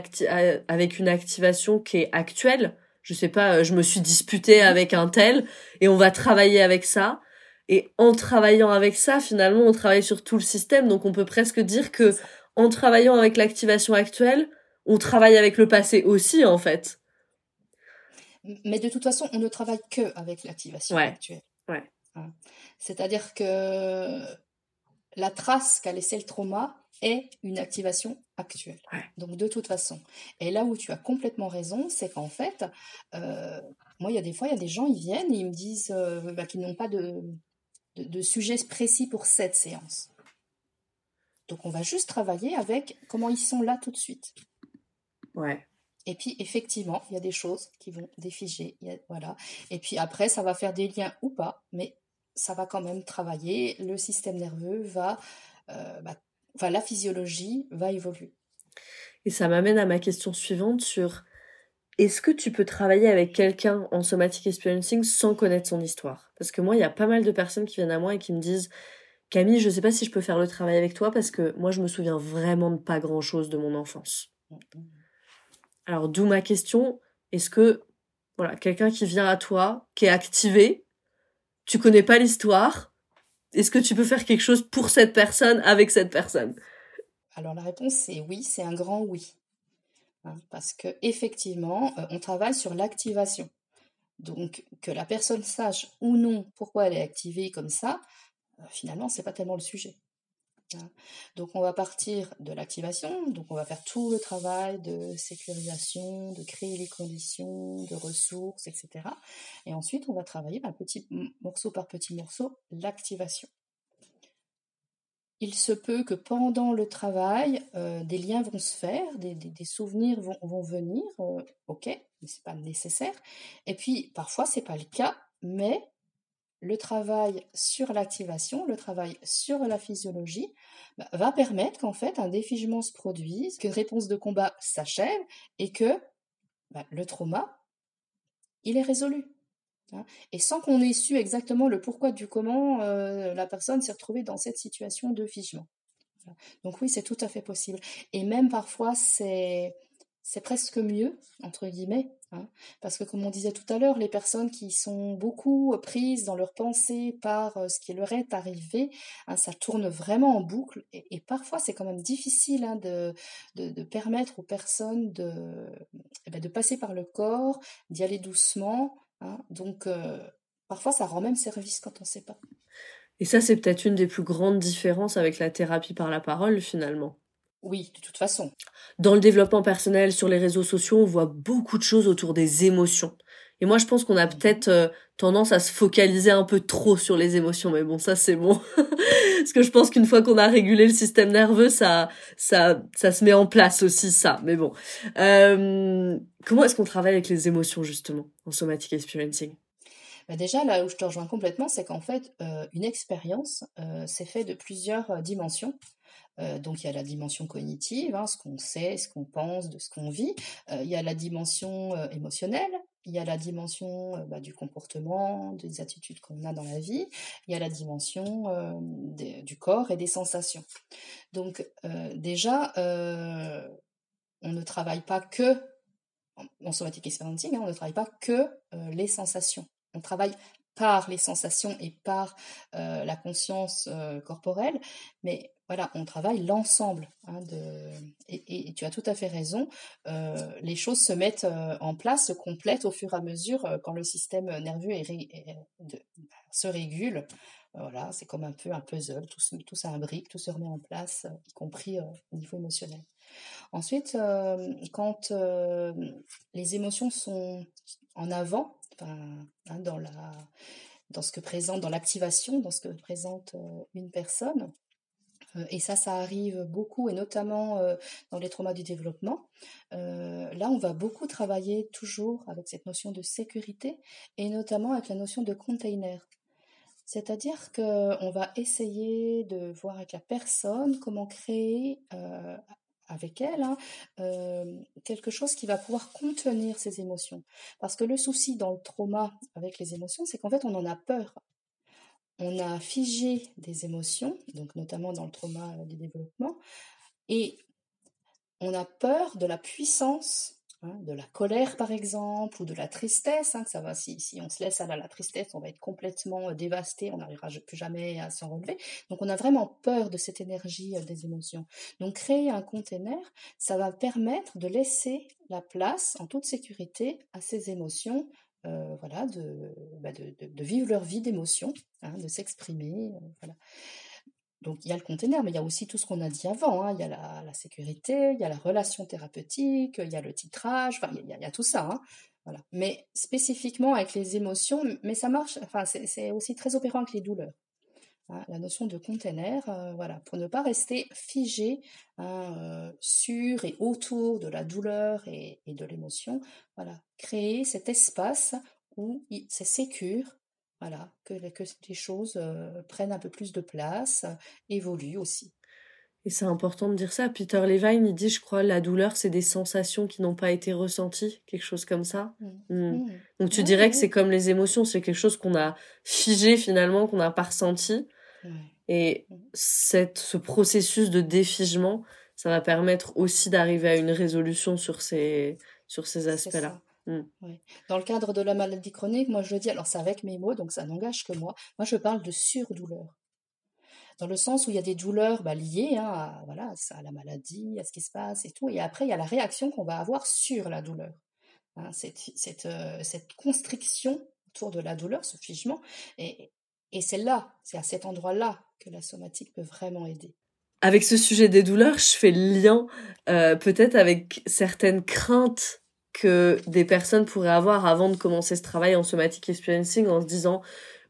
avec une activation qui est actuelle je sais pas, euh, je me suis disputée avec un tel et on va travailler avec ça. Et en travaillant avec ça, finalement, on travaille sur tout le système. Donc, on peut presque dire que en travaillant avec l'activation actuelle, on travaille avec le passé aussi, en fait. Mais de toute façon, on ne travaille que avec l'activation actuelle. Ouais. C'est-à-dire que la trace qu'a laissé le trauma, est une activation actuelle. Donc de toute façon. Et là où tu as complètement raison, c'est qu'en fait, euh, moi, il y a des fois, il y a des gens, ils viennent et ils me disent euh, bah, qu'ils n'ont pas de, de, sujet précis pour cette séance. Donc on va juste travailler avec comment ils sont là tout de suite. Ouais. Et puis effectivement, il y a des choses qui vont défiger, voilà. Et puis après, ça va faire des liens ou pas, mais ça va quand même travailler. Le système nerveux va euh, bah, enfin la physiologie va évoluer. Et ça m'amène à ma question suivante sur est-ce que tu peux travailler avec quelqu'un en somatic experiencing sans connaître son histoire? Parce que moi, il y a pas mal de personnes qui viennent à moi et qui me disent Camille, je ne sais pas si je peux faire le travail avec toi parce que moi, je me souviens vraiment de pas grand-chose de mon enfance. Alors, d'où ma question est-ce que voilà, quelqu'un qui vient à toi, qui est activé, tu connais pas l'histoire, est-ce que tu peux faire quelque chose pour cette personne, avec cette personne? Alors la réponse c'est oui, c'est un grand oui. Hein, parce que effectivement, euh, on travaille sur l'activation. Donc que la personne sache ou non pourquoi elle est activée comme ça, euh, finalement, c'est pas tellement le sujet. Hein. Donc on va partir de l'activation, donc on va faire tout le travail de sécurisation, de créer les conditions, de ressources, etc. Et ensuite on va travailler petit morceau par petit morceau l'activation. Il se peut que pendant le travail, euh, des liens vont se faire, des, souvenirs vont, venir, euh, ok, mais c'est pas nécessaire. Et puis parfois c'est pas le cas, mais le travail sur l'activation, le travail sur la physiologie, bah, va permettre qu'en fait un défigement se produise, qu'une réponse de combat s'achève et que bah, le trauma, il est résolu. Hein. Et sans qu'on ait su exactement le pourquoi du comment euh, la personne s'est retrouvée dans cette situation de figement. Donc oui, c'est tout à fait possible. Et même parfois, c'est c'est presque mieux, entre guillemets, hein, parce que comme on disait tout à l'heure, les personnes qui sont beaucoup prises dans leur pensée par euh, ce qui leur est arrivé, hein, ça tourne vraiment en boucle, et, parfois c'est quand même difficile hein, de, de, permettre aux personnes de, eh ben, de passer par le corps, d'y aller doucement, donc euh, parfois ça rend même service quand on ne sait pas. Et ça, c'est peut-être une des plus grandes différences avec la thérapie par la parole, finalement. Oui, de toute façon. Dans le développement personnel, sur les réseaux sociaux, on voit beaucoup de choses autour des émotions. Et moi, je pense qu'on a Mhm. peut-être euh, tendance à se focaliser un peu trop sur les émotions, mais bon, ça c'est bon. *laughs* Parce que je pense qu'une fois qu'on a régulé le système nerveux, ça, ça, ça se met en place aussi, ça. Mais bon. Euh, comment est-ce qu'on travaille avec les émotions, justement, en somatic experiencing Bah déjà, là où je te rejoins complètement, c'est qu'en fait, euh, une expérience, c'est fait de plusieurs dimensions. Euh, donc il y a la dimension cognitive, hein, ce qu'on sait, ce qu'on pense, de ce qu'on vit. Euh, il y a la dimension euh, émotionnelle, il y a la dimension bah, du comportement, des attitudes qu'on a dans la vie. Il y a la dimension du corps et des sensations. Donc déjà, on ne travaille pas que en, somatic experiencing, hein, on ne travaille pas que les sensations. On travaille par les sensations et par la conscience corporelle, mais voilà, on travaille l'ensemble. Hein, et, tu as tout à fait raison, euh, les choses se mettent euh, en place, se complètent au fur et à mesure euh, quand le système nerveux de- se régule. Voilà, c'est comme un peu un puzzle, tout, se- tout tout se remet en place, y compris au niveau émotionnel. Ensuite, quand les émotions sont en avant, hein, dans dans ce que présente, dans l'activation, dans ce que présente une personne, et ça, ça arrive beaucoup, et notamment euh, dans les traumas du développement. Euh, là, on va beaucoup travailler toujours avec cette notion de sécurité, et notamment avec la notion de container. C'est-à-dire qu'on va essayer de voir avec la personne comment créer euh, avec elle hein, euh, quelque chose qui va pouvoir contenir ses émotions. Parce que le souci dans le trauma avec les émotions, c'est qu'en fait, on en a peur. On a figé des émotions, donc notamment dans le trauma du développement, et on a peur de la puissance, hein, de la colère par exemple, ou de la tristesse. Hein, ça va, si, si on se laisse aller à la tristesse, on va être complètement euh, dévasté, on n'arrivera plus jamais à s'en relever. Donc on a vraiment peur de cette énergie euh, des émotions. Donc créer un container, ça va permettre de laisser la place en toute sécurité à ces émotions. Euh, voilà, de, bah, de, de- de vivre leur vie d'émotions, hein, de s'exprimer, euh, voilà. Donc il y a le container, mais il y a aussi tout ce qu'on a dit avant. hein. Il y a la, la sécurité, il y a la relation thérapeutique, il y a le titrage, il y a, tout ça. hein. Voilà. Mais spécifiquement avec les émotions, mais ça marche, c'est aussi très opérant avec les douleurs. Hein. La notion de container, euh, voilà, pour ne pas rester figé hein, euh, sur et autour de la douleur et, et de l'émotion. Voilà, créer cet espace où c'est sécure, voilà, que, les- que les choses euh, prennent un peu plus de place, évoluent aussi. Et c'est important de dire ça. Peter Levine, il dit, je crois, la douleur, c'est des sensations qui n'ont pas été ressenties, quelque chose comme ça. Mm. Hmm. Mm. Donc tu Ouais, dirais que c'est comme les émotions, c'est quelque chose qu'on a figé finalement, qu'on n'a pas ressenti. Et cette, ce processus de défigement, ça va permettre aussi d'arriver à une résolution sur ces, sur ces aspects-là. Mm. Ouais. Dans le cadre de la maladie chronique, moi je le dis, alors c'est avec mes mots, donc ça n'engage que moi. Moi je parle de surdouleur. Dans le sens où il y a des douleurs bah, liées hein, à, voilà, à la maladie, à ce qui se passe et tout. Et après, il y a la réaction qu'on va avoir sur la douleur. Hein, cette, cette, euh, cette constriction autour de la douleur, ce figement. Et, et c'est là, c'est à cet endroit-là que la somatique peut vraiment aider. Avec ce sujet des douleurs, je fais le lien euh, peut-être avec certaines craintes que des personnes pourraient avoir avant de commencer ce travail en somatic experiencing en se disant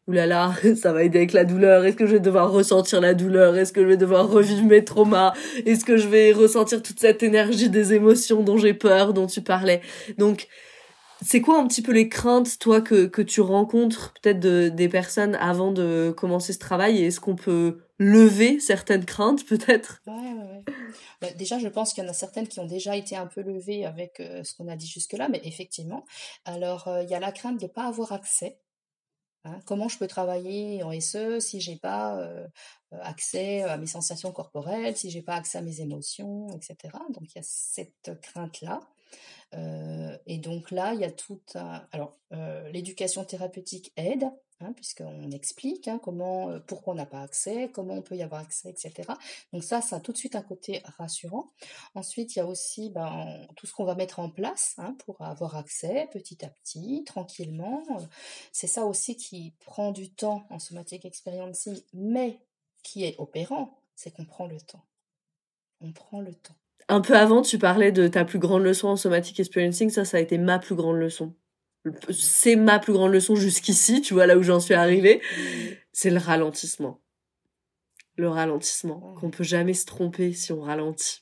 oulala, *laughs* ça va aider avec la douleur, est-ce que je vais devoir ressentir la douleur, est-ce que je vais devoir revivre mes traumas, est-ce que je vais ressentir toute cette énergie des émotions dont j'ai peur, dont tu parlais? Donc, c'est quoi un petit peu les craintes, toi, que, que tu rencontres peut-être de, des personnes avant de commencer ce travail? Et est-ce qu'on peut lever certaines craintes peut-être? Ouais, ouais, ouais. Bah, déjà, je pense qu'il y en a certaines qui ont déjà été un peu levées avec euh, ce qu'on a dit jusque-là, mais effectivement. Alors, euh, il y a la crainte de ne pas avoir accès. Hein, comment je peux travailler en SE si j'ai pas euh, accès à mes sensations corporelles, si j'ai pas accès à mes émotions, etc. Donc il y a cette crainte-là. Et donc là, il y a tout un... Alors, l'éducation thérapeutique aide, hein, puisqu'on explique hein, comment, pourquoi on n'a pas accès, comment on peut y avoir accès, etc. Donc ça, ça a tout de suite un côté rassurant. Ensuite, il y a aussi ben, tout ce qu'on va mettre en place hein, pour avoir accès petit à petit, tranquillement. C'est ça aussi qui prend du temps en somatic experiencing, mais qui est opérant, c'est qu'on prend le temps. On prend le temps. Un peu avant, tu parlais de ta plus grande leçon en somatic experiencing, ça, ça a été ma plus grande leçon. c'est ma plus grande leçon jusqu'ici, tu vois, là où j'en suis arrivée, c'est le ralentissement. Le ralentissement, qu'on peut jamais se tromper si on ralentit.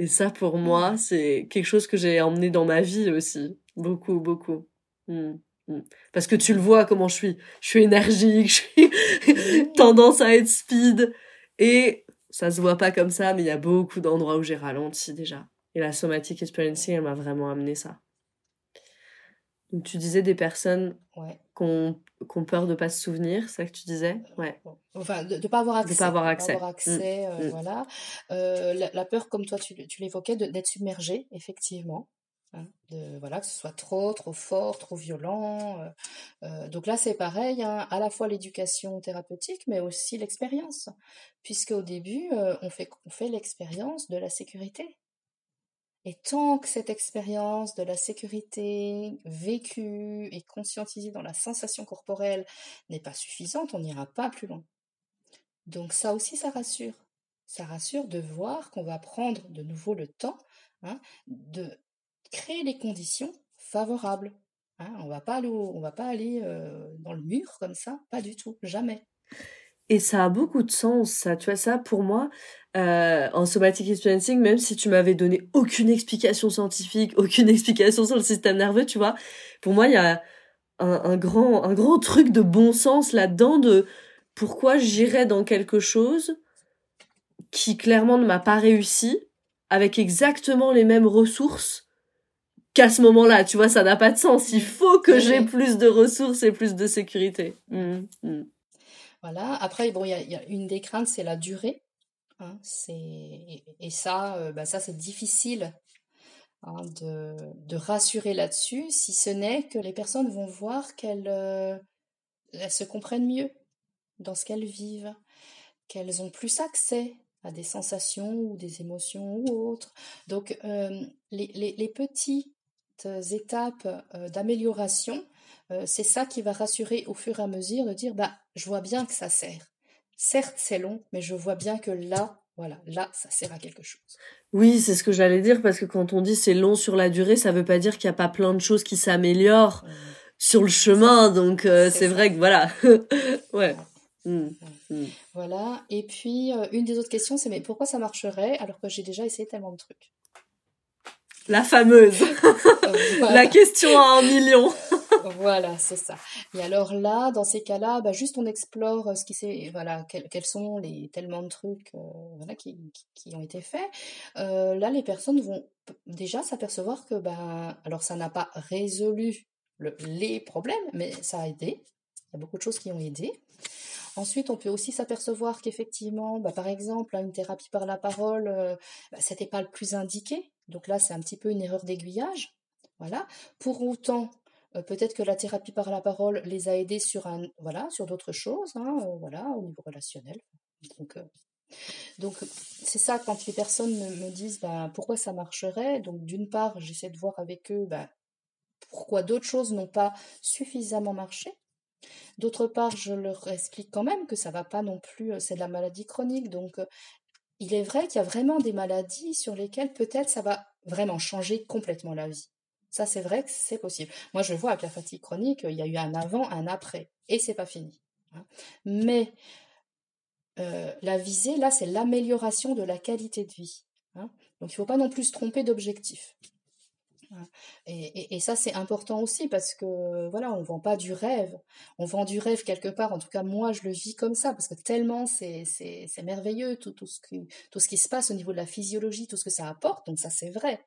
Et ça, pour moi, c'est quelque chose que j'ai emmené dans ma vie aussi. Beaucoup, beaucoup. Mmh, mmh. Parce que tu le vois comment je suis. Je suis énergique, je suis *laughs* tendance à être speed. Et ça se voit pas comme ça, mais il y a beaucoup d'endroits où j'ai ralenti déjà. Et la somatic experiencing, elle m'a vraiment amené ça. Donc, tu disais des personnes ouais. qui ont, peur de pas se souvenir, c'est ça que tu disais? Ouais. Enfin, de ne pas avoir accès. De pas avoir accès. Pas avoir accès mmh. euh, voilà. Euh, la, peur, comme toi tu, tu l'évoquais, d'être submergé, effectivement. Hein, voilà, que ce soit trop, trop fort, trop violent. Euh, euh donc là, c'est pareil, hein, à la fois l'éducation thérapeutique, mais aussi l'expérience. Puisque au début, euh, on fait, on fait l'expérience de la sécurité. Et tant que cette expérience de la sécurité vécue et conscientisée dans la sensation corporelle n'est pas suffisante, on n'ira pas plus loin. Donc ça aussi, ça rassure. Ça rassure de voir qu'on va prendre de nouveau le temps hein, de créer les conditions favorables. Hein. on va pas aller, va pas aller euh, dans le mur comme ça, pas du tout, jamais. Et ça a beaucoup de sens, ça. Tu vois, ça, pour moi, euh, en somatic experiencing, même si tu m'avais donné aucune explication scientifique, aucune *laughs* explication sur le système nerveux, tu vois, pour moi, il y a un, grand, un grand truc de bon sens là-dedans de pourquoi j'irais dans quelque chose qui clairement ne m'a pas réussi avec exactement les mêmes ressources qu'à ce moment-là. Tu vois, ça n'a pas de sens. Il faut que j'ai plus de ressources et plus de sécurité. Mmh, mmh. Voilà. Après, bon, il y, a, une des craintes, c'est la durée. Hein, c'est et, ça, euh, bah, ça c'est difficile hein, de, de, rassurer là-dessus, si ce n'est que les personnes vont voir qu'elles euh, se comprennent mieux dans ce qu'elles vivent, qu'elles ont plus accès à des sensations ou des émotions ou autres. Donc euh, les, les, les, petites étapes d'amélioration euh, c'est ça qui va rassurer au fur et à mesure de dire bah je vois bien que ça sert. Certes, c'est long, mais je vois bien que là, voilà, là, ça sert à quelque chose. Oui, c'est ce que j'allais dire parce que quand on dit c'est long sur la durée, ça veut pas dire qu'il n'y a pas plein de choses qui s'améliorent sur le chemin. Donc euh, c'est vrai que voilà, *laughs* ouais. Mmh, mmh. Voilà. Et puis euh, une des autres questions, c'est mais pourquoi ça marcherait alors que j'ai déjà essayé tellement de trucs? La fameuse. *laughs* La question à un million. voilà, c'est ça. Et alors là, dans ces cas-là, bah, juste on explore euh, ce qui c'est, voilà, quels, sont les tellement de trucs, euh, voilà, qui, qui, ont été faits. Euh, là, les personnes vont déjà s'apercevoir que, bah, alors ça n'a pas résolu les problèmes, mais ça a aidé. Il y a beaucoup de choses qui ont aidé. Ensuite, on peut aussi s'apercevoir qu'effectivement, bah, par exemple, une thérapie par la parole, bah, c'était pas le plus indiqué. Donc là, c'est un petit peu une erreur d'aiguillage. Voilà. Pour autant, euh, peut-être que la thérapie par la parole les a aidés sur un, voilà, sur d'autres choses, hein, euh, voilà, au niveau relationnel. Donc, euh, donc c'est ça quand les personnes me, disent ben, pourquoi ça marcherait. Donc d'une part, j'essaie de voir avec eux ben, pourquoi d'autres choses n'ont pas suffisamment marché. D'autre part, je leur explique quand même que ça va pas non plus, c'est de la maladie chronique. Donc il est vrai qu'il y a vraiment des maladies sur lesquelles peut-être ça va vraiment changer complètement la vie. Ça, c'est vrai que c'est possible. Moi, je vois avec la fatigue chronique, il y a eu un avant, un après, et c'est pas fini. Hein. Mais euh, la visée, là, c'est l'amélioration de la qualité de vie. Hein. Donc, il ne faut pas non plus se tromper d'objectif. Hein. Et, ça, c'est important aussi parce que, voilà, on ne vend pas du rêve. On vend du rêve quelque part. En tout cas, moi, je le vis comme ça parce que tellement c'est, merveilleux tout, tout, ce tout ce qui se passe au niveau de la physiologie, tout ce que ça apporte. Donc, ça, c'est vrai.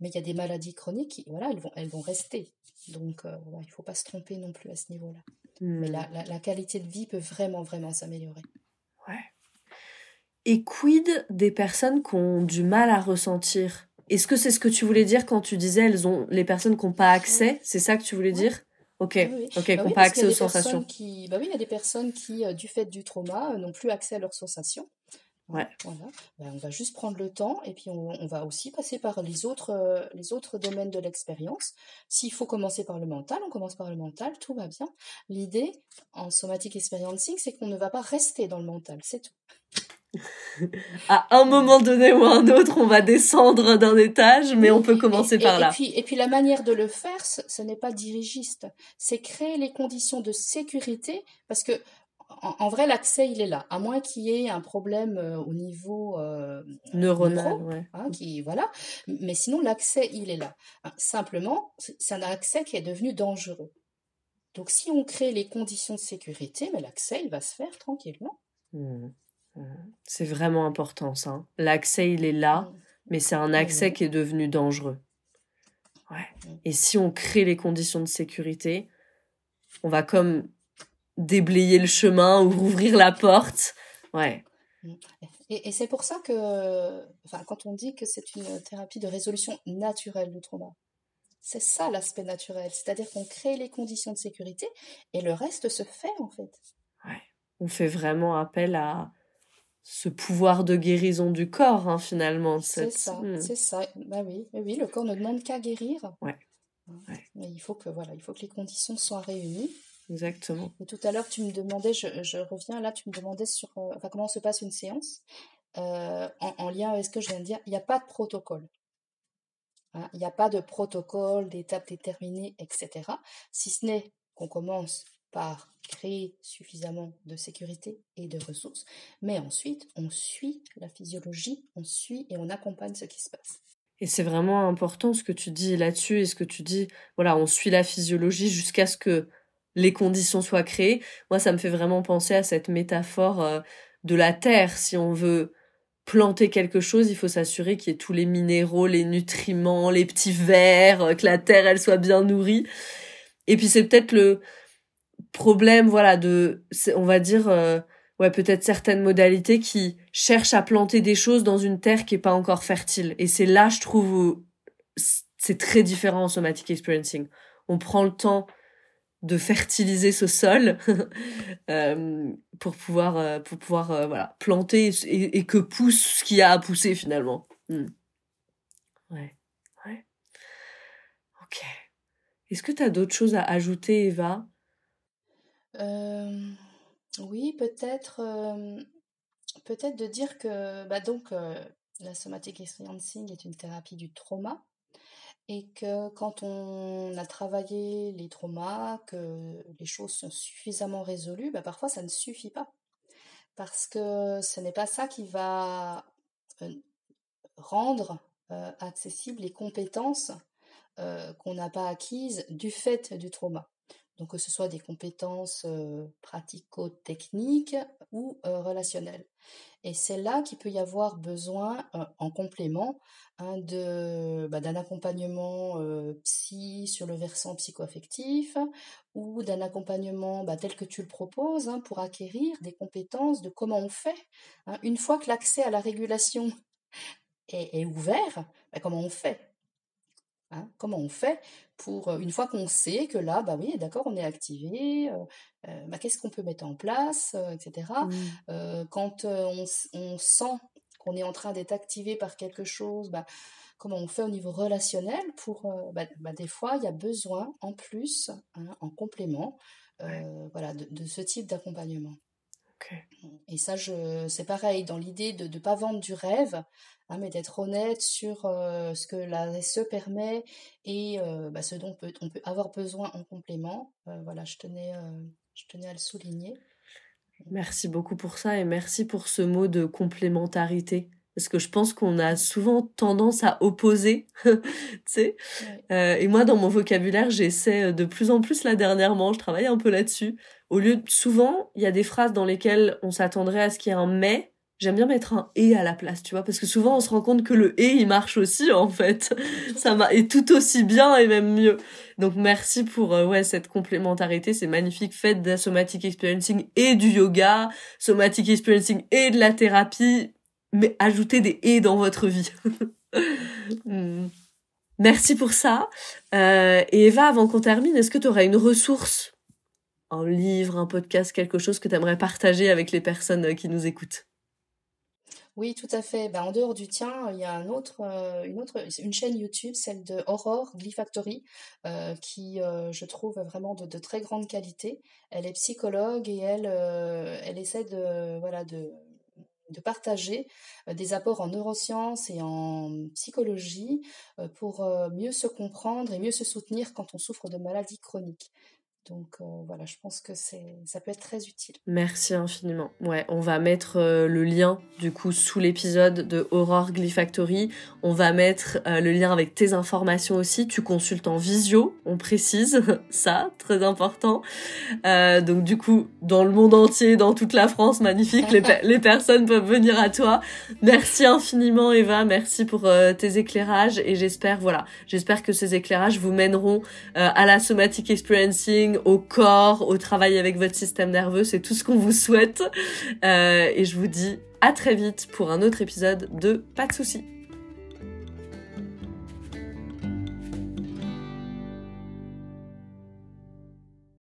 Mais il y a des maladies chroniques, qui, voilà, elles vont, elles vont rester. Donc, euh, il faut pas se tromper non plus à ce niveau-là. Mais la, hmm. la, qualité de vie peut vraiment, vraiment s'améliorer. Ouais. Et quid des personnes qui ont du mal à ressentir? Est-ce que c'est ce que tu voulais dire quand tu disais elles ont les personnes qui n'ont pas accès? C'est ça que tu voulais dire? Ok, ok, qui n'ont bah pas accès aux sensations. Qui... Bah oui, il y a des personnes qui, euh, du fait du trauma, euh, n'ont plus accès à leurs sensations. Ouais. Voilà. Ben, on va juste prendre le temps et puis on, va aussi passer par les autres, euh, les autres domaines de l'expérience. S'il faut commencer par le mental, on commence par le mental, tout va bien. L'idée en somatic experiencing, c'est qu'on ne va pas rester dans le mental, c'est tout. À un moment donné ou un autre, on va descendre d'un étage, mais on peut commencer par là. Et puis, et puis la manière de le faire, ce, n'est pas dirigiste, c'est créer les conditions de sécurité, parce que en, vrai, l'accès, il est là, à moins qu'il y ait un problème euh, au niveau euh, neuronal, hein, qui voilà. Mais sinon, l'accès, il est là. Hein, simplement, c'est un accès qui est devenu dangereux. Donc, si on crée les conditions de sécurité, mais l'accès, il va se faire tranquillement. Mmh. C'est vraiment important ça. Hein. L'accès, il est là, mais c'est un accès qui est devenu dangereux. Ouais. Et si on crée les conditions de sécurité, on va comme déblayer le chemin ou rouvrir la porte. Ouais. Et, c'est pour ça que, enfin, quand on dit que c'est une thérapie de résolution naturelle du trauma, c'est ça l'aspect naturel, c'est-à-dire qu'on crée les conditions de sécurité et le reste se fait en fait. Ouais. On fait vraiment appel à ce pouvoir de guérison du corps, hein, finalement. C'est ça, hmm. c'est ça. Bah oui, oui, le corps ne demande qu'à guérir. Ouais. Mais il faut que voilà, il faut que les conditions soient réunies. Exactement. Et tout à l'heure, tu me demandais, je, reviens là, tu me demandais sur euh, enfin, comment se passe une séance. Euh, en, lien avec ce que je viens de dire, il n'y a pas de protocole. Hein. Il n'y a pas de protocole, d'étapes déterminées, etc. Si ce n'est qu'on commence par créer suffisamment de sécurité et de ressources, mais ensuite on suit la physiologie, on suit et on accompagne ce qui se passe. Et c'est vraiment important ce que tu dis là-dessus et ce que tu dis, voilà, on suit la physiologie jusqu'à ce que les conditions soient créées. Moi, ça me fait vraiment penser à cette métaphore euh, de la terre. Si on veut planter quelque chose, il faut s'assurer qu'il y ait tous les minéraux, les nutriments, les petits vers, euh, que la terre, elle soit bien nourrie. Et puis c'est peut-être le problème, voilà, de, on va dire, euh, ouais, peut-être certaines modalités qui cherchent à planter des choses dans une terre qui est pas encore fertile. Et c'est là, je trouve, c'est très différent en somatic experiencing. On prend le temps de fertiliser ce sol *laughs* euh, pour pouvoir euh, pour pouvoir voilà planter et, que pousse ce qu'il y a à pousser finalement hmm. ouais ouais ok est-ce que tu as d'autres choses à ajouter Eva? Oui peut-être de dire que bah donc la somatic experiencing est une thérapie du trauma et que quand on a travaillé les traumas, que les choses sont suffisamment résolues, bah parfois ça ne suffit pas. Parce que ce n'est pas ça qui va rendre accessibles les compétences qu'on n'a pas acquises du fait du trauma. Donc que ce soit des compétences pratico-techniques ou relationnelles. Et c'est là qu'il peut y avoir besoin, en complément, hein, de, bah, d'un accompagnement psy sur le versant psychoaffectif ou d'un accompagnement bah, tel que tu le proposes hein, pour acquérir des compétences de comment on fait. Hein. Une fois que l'accès à la régulation est, ouvert, bah, comment on fait comment on fait pour, une fois qu'on sait que là, bah oui, d'accord, on est activé, bah, qu'est-ce qu'on peut mettre en place, etc. Mmh. quand on, sent qu'on est en train d'être activé par quelque chose, bah, comment on fait au niveau relationnel pour, bah, des fois, il y a besoin en plus, hein, en complément, voilà, de, ce type d'accompagnement? Et ça, c'est pareil, dans l'idée de ne pas vendre du rêve, Hein, mais d'être honnête sur euh, ce que la SE permet et euh, bah, ce dont on peut, on peut, avoir besoin en complément. Euh, voilà, je tenais, je tenais à le souligner. Merci beaucoup pour ça et merci pour ce mot de complémentarité. Parce que je pense qu'on a souvent tendance à opposer, *laughs* tu sais. et moi, dans mon vocabulaire, j'essaie de plus en plus là dernièrement, je travaille un peu là-dessus. Au lieu de, souvent, il y a des phrases dans lesquelles on s'attendrait à ce qu'il y ait un mais, j'aime bien mettre un et à la place, tu vois, parce que souvent on se rend compte que le et il marche aussi en fait. *laughs* Ça m'a et tout aussi bien et même mieux. Donc merci pour euh, ouais cette complémentarité, c'est magnifique. Faites de la somatic experiencing et du yoga, somatic experiencing et de la thérapie, mais ajoutez des et dans votre vie. *laughs* Hmm. Merci pour ça. Euh, et Eva, avant qu'on termine, est-ce que tu aurais une ressource, un livre, un podcast, quelque chose que tu aimerais partager avec les personnes euh, qui nous écoutent? Oui, tout à fait. Ben, en dehors du tien, il y a un autre, euh, une autre, une chaîne YouTube, celle de Aurore Glyfactory, euh, qui, euh, je trouve vraiment de, très grande qualité. Elle est psychologue et elle, elle essaie de, voilà, de, de partager des apports en neurosciences et en psychologie pour mieux se comprendre et mieux se soutenir quand on souffre de maladies chroniques. Donc euh, voilà, je pense que ça peut être très utile. Merci infiniment. Ouais, on va mettre euh, le lien du coup sous l'épisode de Aurore Glyfactory. On va mettre euh, le lien avec tes informations aussi. Tu consultes en visio, on précise *laughs* ça, très important. donc du coup, dans le monde entier, dans toute la France, magnifique, les personnes peuvent venir à toi. Merci infiniment Eva, merci pour tes éclairages et j'espère voilà, j'espère que ces éclairages vous mèneront à la somatic experiencing au corps, au travail avec votre système nerveux. C'est tout ce qu'on vous souhaite. Euh, et je vous dis à très vite pour un autre épisode de Pas de soucis.